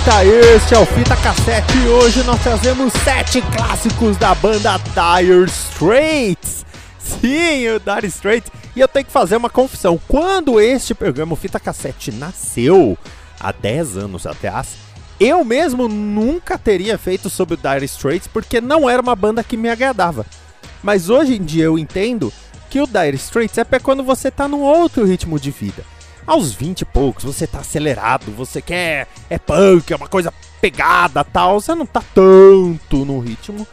Fita, este é o Fita Cassete e hoje nós trazemos sete clássicos da banda Dire Straits. Sim, o Dire Straits. E eu tenho que fazer uma confissão. Quando este programa, o Fita Cassete, nasceu, há 10 anos atrás, eu mesmo nunca teria feito sobre o Dire Straits porque não era uma banda que me agradava. Mas hoje em dia eu entendo que o Dire Straits é pra quando você tá num outro ritmo de vida. Aos 20 e poucos, você tá acelerado, você quer. É punk, é uma coisa pegada tal. Você não tá tanto no ritmo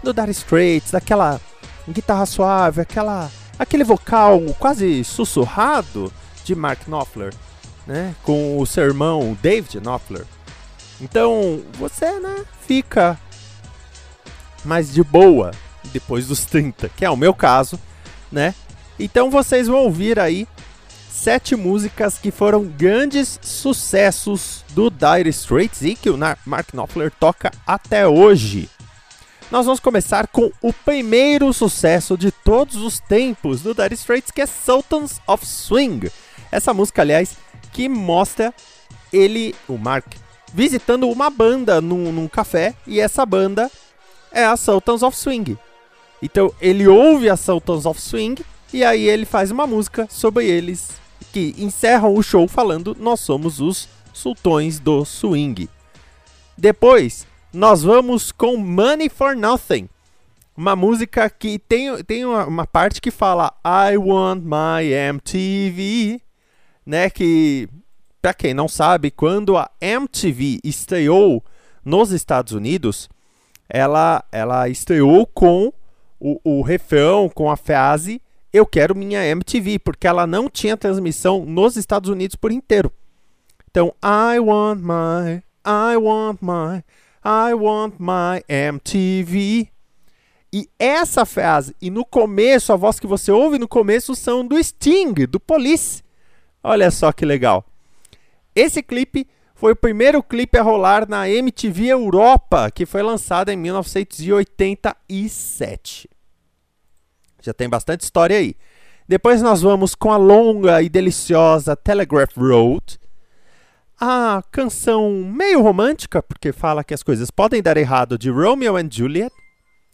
do Dire Straits, daquela guitarra suave, aquela, aquele vocal quase sussurrado de Mark Knopfler, né? Com o seu irmão David Knopfler. Então, você, né, fica mais de boa depois dos 30, que é o meu caso, né? Então vocês vão ouvir aí sete músicas que foram grandes sucessos do Dire Straits e que o Mark Knopfler toca até hoje. Nós vamos começar com o primeiro sucesso de todos os tempos do Dire Straits, que é Sultans of Swing. Essa música, aliás, que mostra ele, o Mark, visitando uma banda num, num café e essa banda é a Sultans of Swing. Então ele ouve a Sultans of Swing e aí ele faz uma música sobre eles que encerram o show falando nós somos os sultões do swing. Depois nós vamos com Money for Nothing, uma música que tem, tem uma, uma parte que fala I want my MTV, né? Que para quem não sabe, quando a MTV estreou nos Estados Unidos, ela, ela estreou com o, o refrão, com a frase Eu quero minha MTV, porque ela não tinha transmissão nos Estados Unidos por inteiro. Então, I want my, I want my, I want my MTV. E essa frase, e no começo, a voz que você ouve no começo são do Sting, do Police. Olha só que legal. Esse clipe foi o primeiro clipe a rolar na MTV Europa, que foi lançado em 1987. Já tem bastante história aí. Depois nós vamos com a longa e deliciosa Telegraph Road. A canção meio romântica, porque fala que as coisas podem dar errado, de Romeo and Juliet.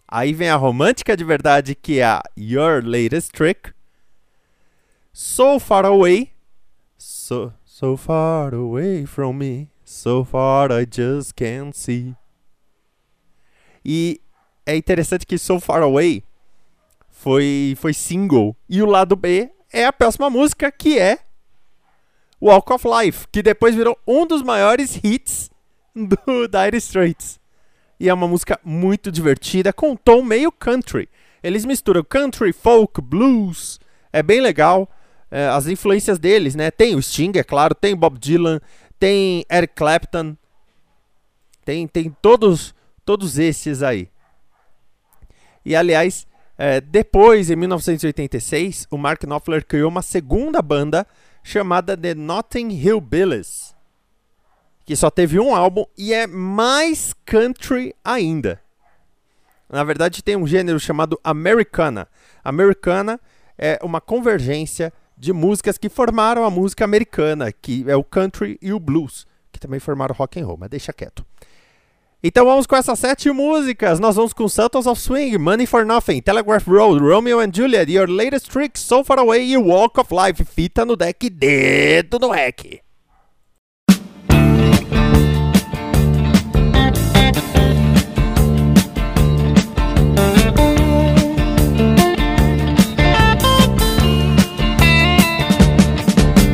Aí vem a romântica de verdade, que é a Your Latest Trick. So Far Away. So, so far away from me. So far I just can't see. E é interessante que So Far Away foi, foi single. E o lado B é a próxima música, que é Walk of Life, que depois virou um dos maiores hits do Dire Straits. E é uma música muito divertida, com um tom meio country. Eles misturam country, folk, blues. É bem legal. É, as influências deles, né? Tem o Sting, é claro, tem Bob Dylan, tem Eric Clapton. Tem, tem todos, todos esses aí. E aliás, é, depois, em 1986, o Mark Knopfler criou uma segunda banda chamada The Notting Hill Billies, que só teve um álbum e é mais country ainda. Na verdade, tem um gênero chamado Americana. Americana é uma convergência de músicas que formaram a música americana, que é o country e o blues, que também formaram rock and roll, mas deixa quieto. Então vamos com essas sete músicas. Nós vamos com Santos of Swing, Money for Nothing, Telegraph Road, Romeo and Juliet, Your Latest Trick, So Far Away e Walk of Life. Fita no deck, dedo no hack.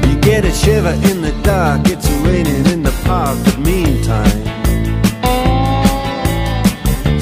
You get a shiver in the dark, it's raining in the park, but meantime.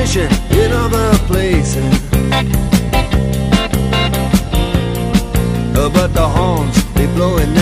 Competition in other places. Uh, but the horns, they blowing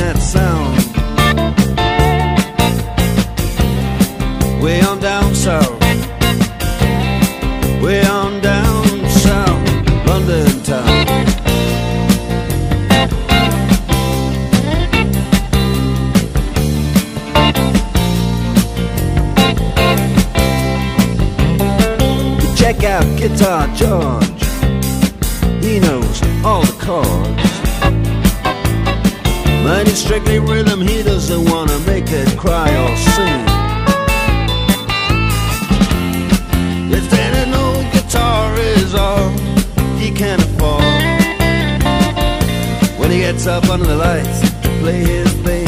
Guitar George. He knows all the chords. Mine is strictly rhythm, he doesn't wanna make it cry or sing. There no guitar is all he can afford. When he gets up under the lights to play his thing.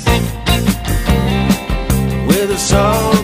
with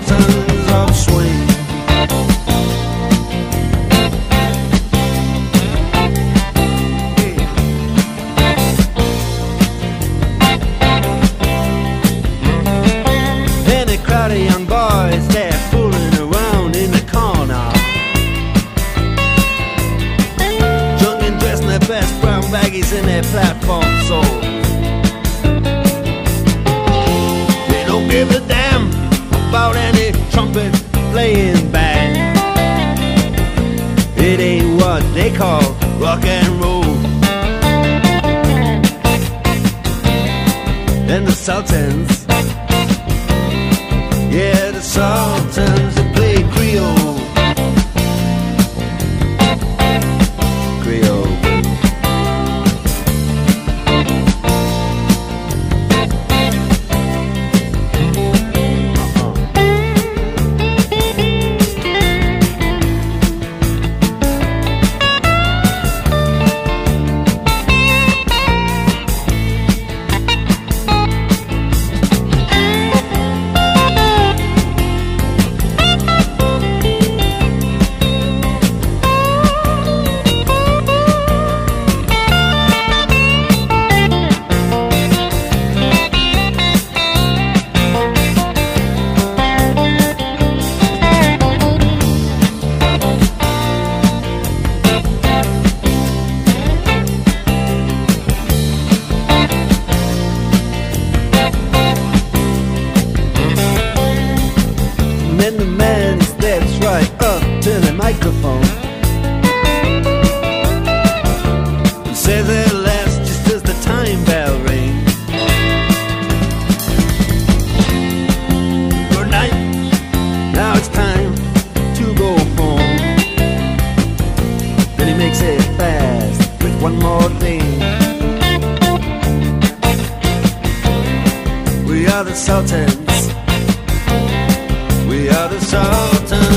Sultans, yeah, the Sultans the Sultans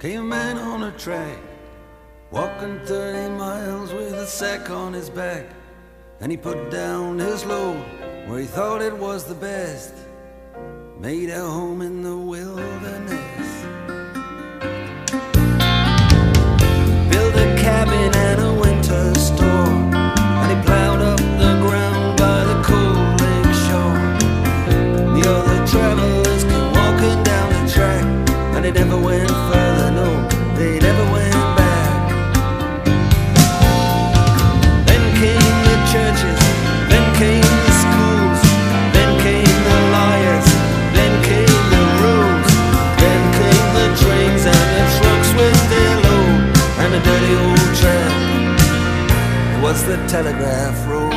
Came man on a track, walking 30 miles with a sack on his back. And he put down his load where he thought it was the best. Made a home in the wilderness. Built a cabin Was the telegraph road.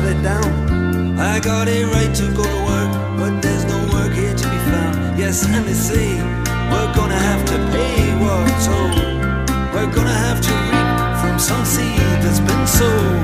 shut it down. I got a right to go to work, but there's no work here to be found. Yes, and they say we're gonna have to pay what's owed. We're gonna have to reap from some seed that's been sown.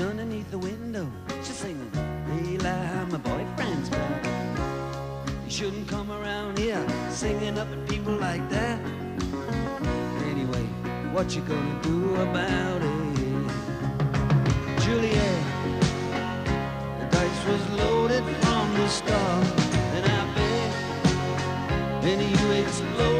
Underneath the window, she's singing, "Eli, my boyfriend's back." You shouldn't come around here singing up at people like that. Anyway, what you gonna do about it? Juliet, the dice was loaded from the start, and I bet, and you exploded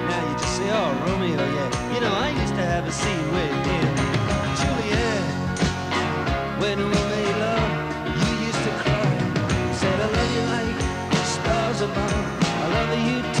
You just say, oh, Romeo, yeah. You know, I used to have a scene with him. Juliet, when we made love, you used to cry. You said, I love you like stars above. I love you till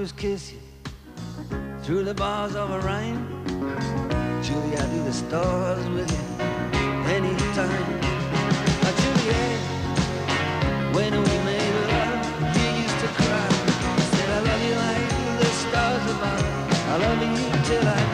do is kiss you through the bars of a rhyme. Julie, I do the stars with you anytime. Now, Juliet, when we made love, you used to cry. Said I love you like the stars above. I love you till I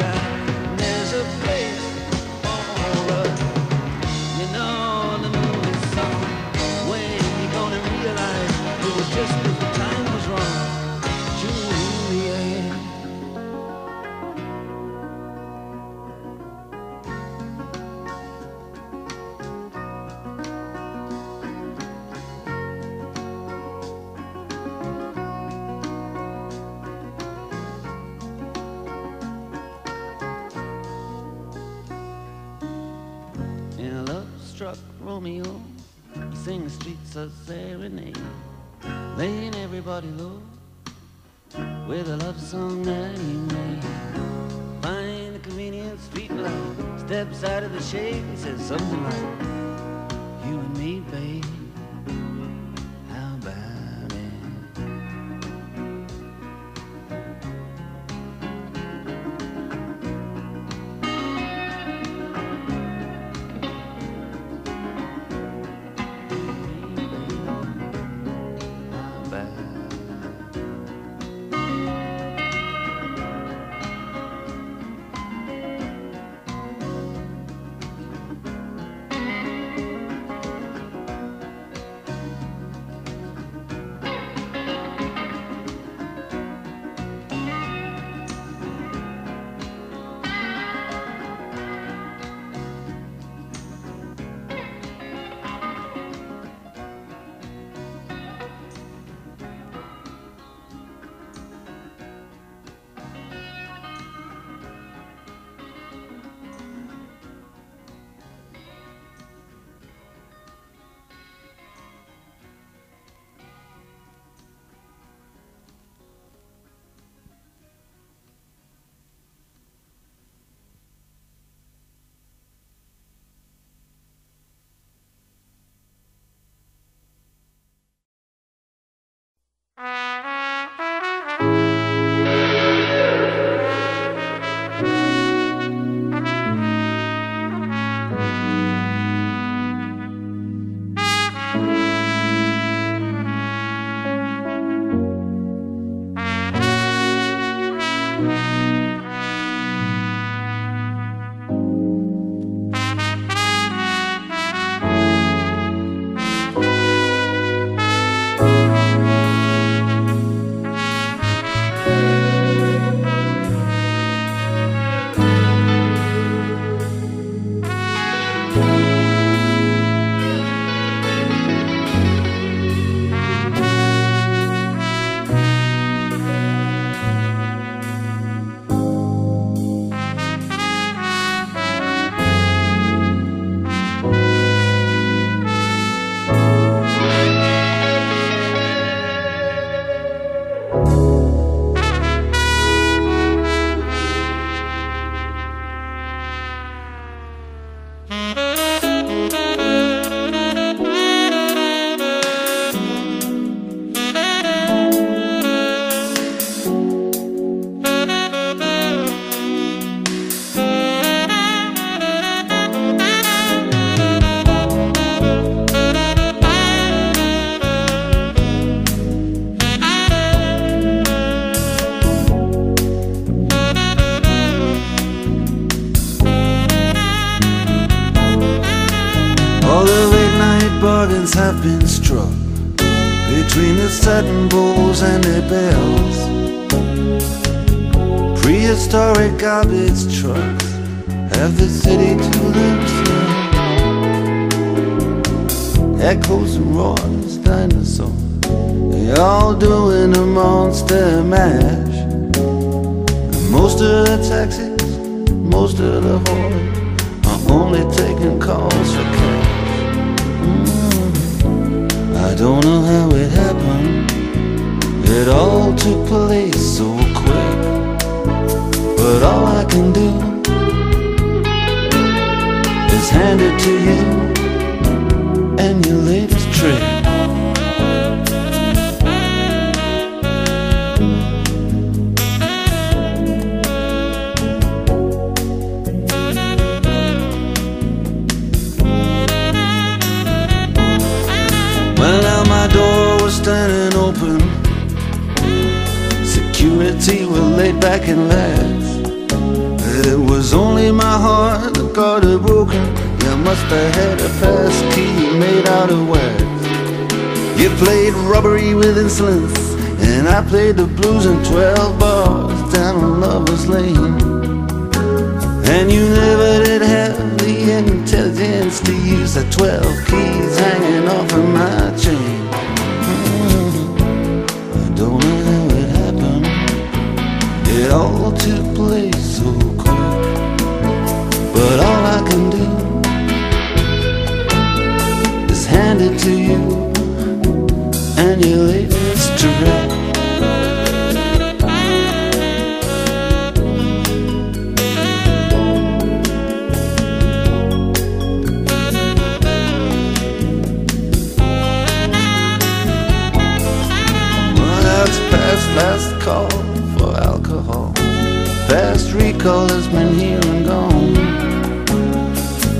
Romeo, oh, he sing the streets a serenade, laying everybody low with a love song that he made. Find the convenient street light, steps out of the shade, and says something like, satin bowls and the bells. Prehistoric garbage trucks have the city to themselves. Echoes and roars, dinosaurs, they all doing a monster mash. And most of the taxis, most of the whores are only taking calls for cash. Mm. I don't know how it happened. It all took place so quick. But all I can do is hand it to you and your latest and laughed. It was only my heart that got it broken. You must have had a fast key made out of wax. You played robbery with insolence, and I played the blues in 12 bars down on Lover's Lane. And you never did have the intelligence to use the 12 keys hanging off of my chain. Has been here and gone.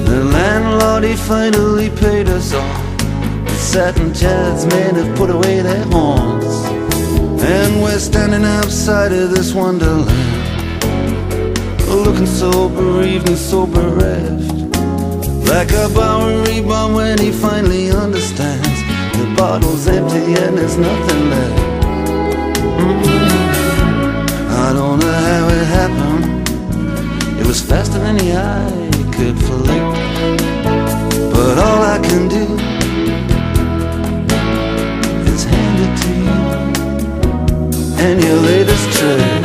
The landlord, he finally paid us all. The satin chairs men have put away their horns. And we're standing outside of this wonderland. Looking so bereaved and so bereft. Like a Bowery bomb when he finally understands. The bottle's empty and there's nothing left. Mm-hmm. I don't know how it happened. It was faster than the eye could flick. But all I can do is hand it to you and your latest trick.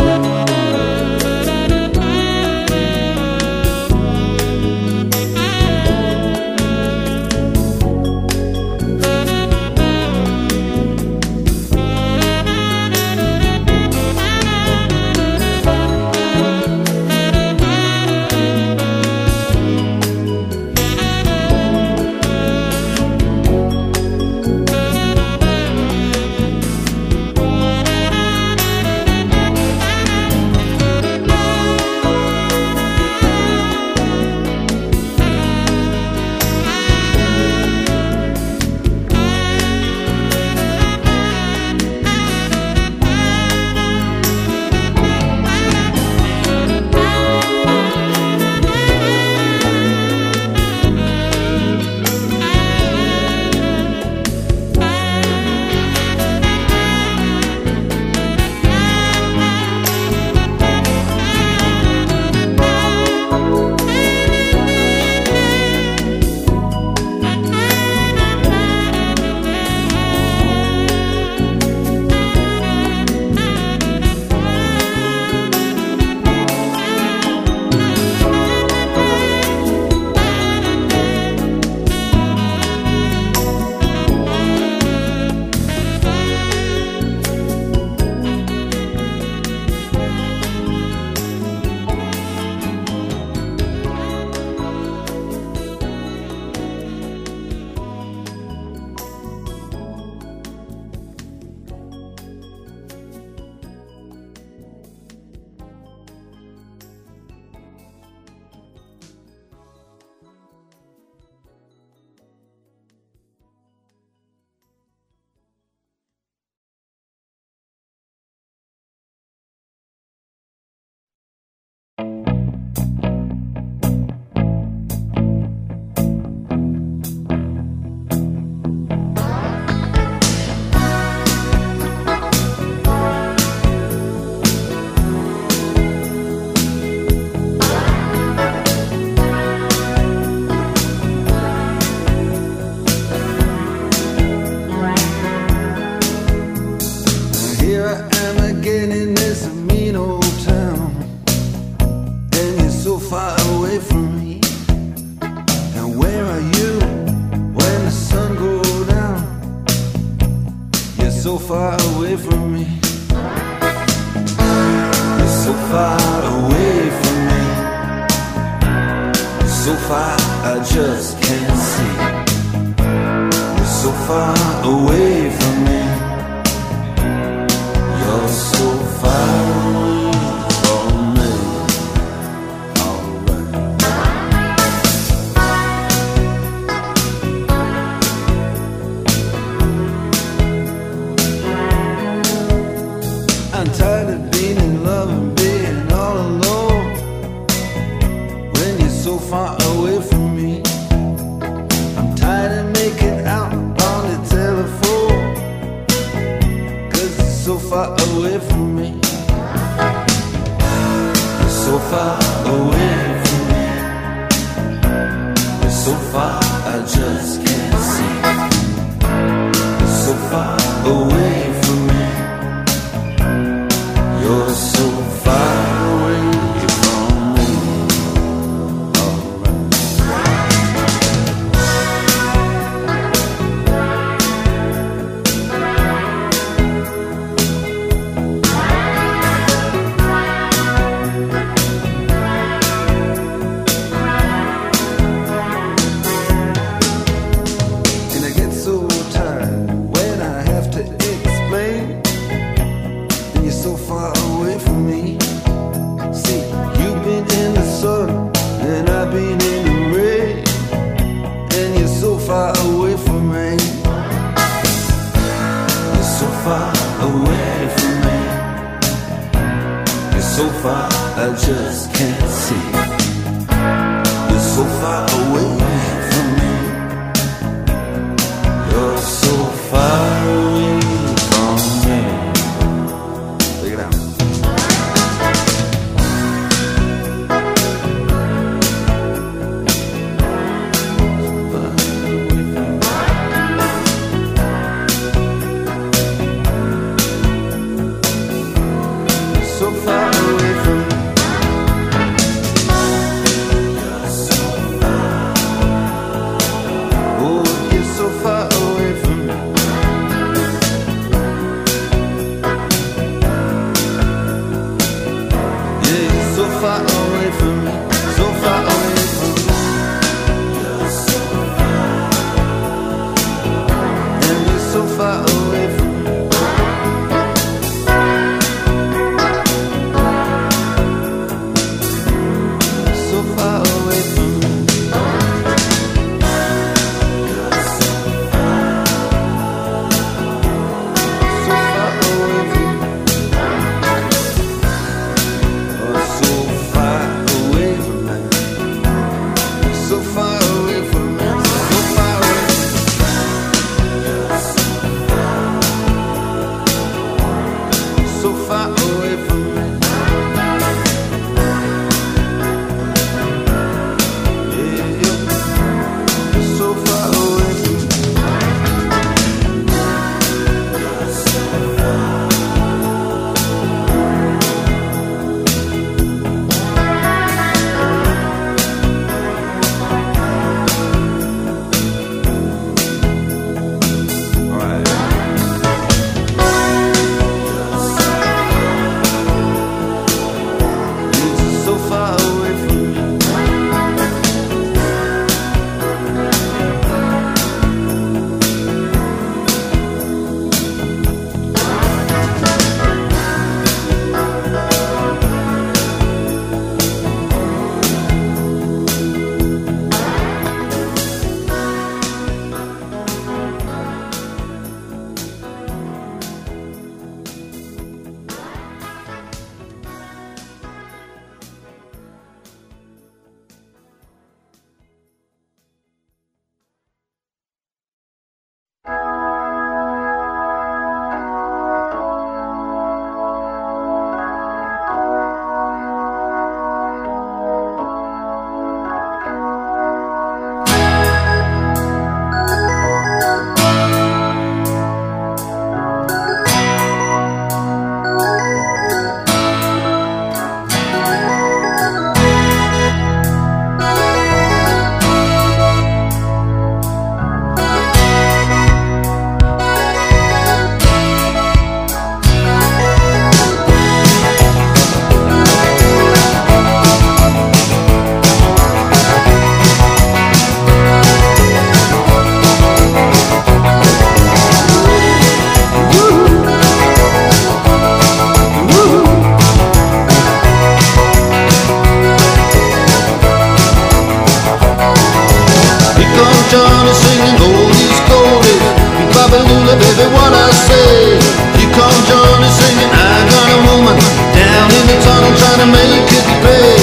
Baby, what I say. Here come Johnny singing, I got a woman down in the tunnel trying to make it pay.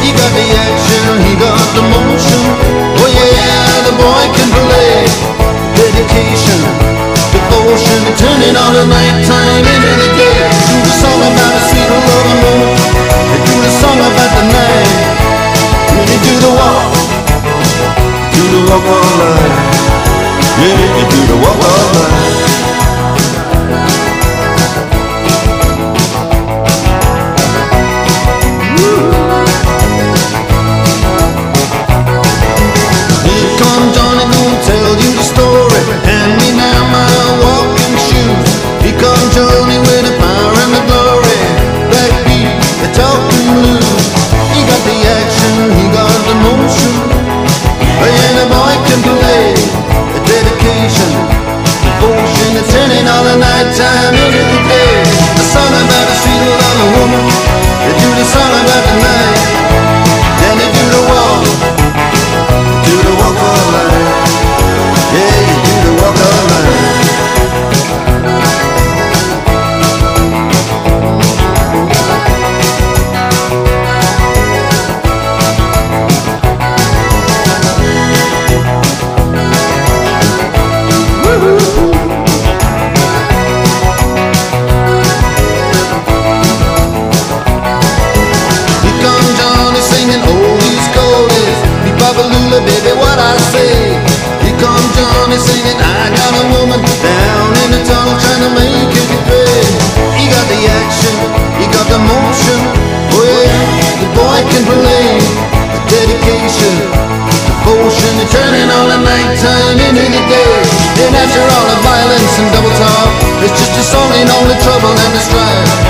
He got the action, he got the motion. Oh yeah, the boy can play. Dedication, devotion, turning all the nighttime into the day. Do the song about a sweet loving woman. They do the song about the night. When you do the walk, do the walk all night. Yeah, you do the walk all night. Turning all the night time into the day. The song about the sweet of woman. They do the song about the night. And the strife.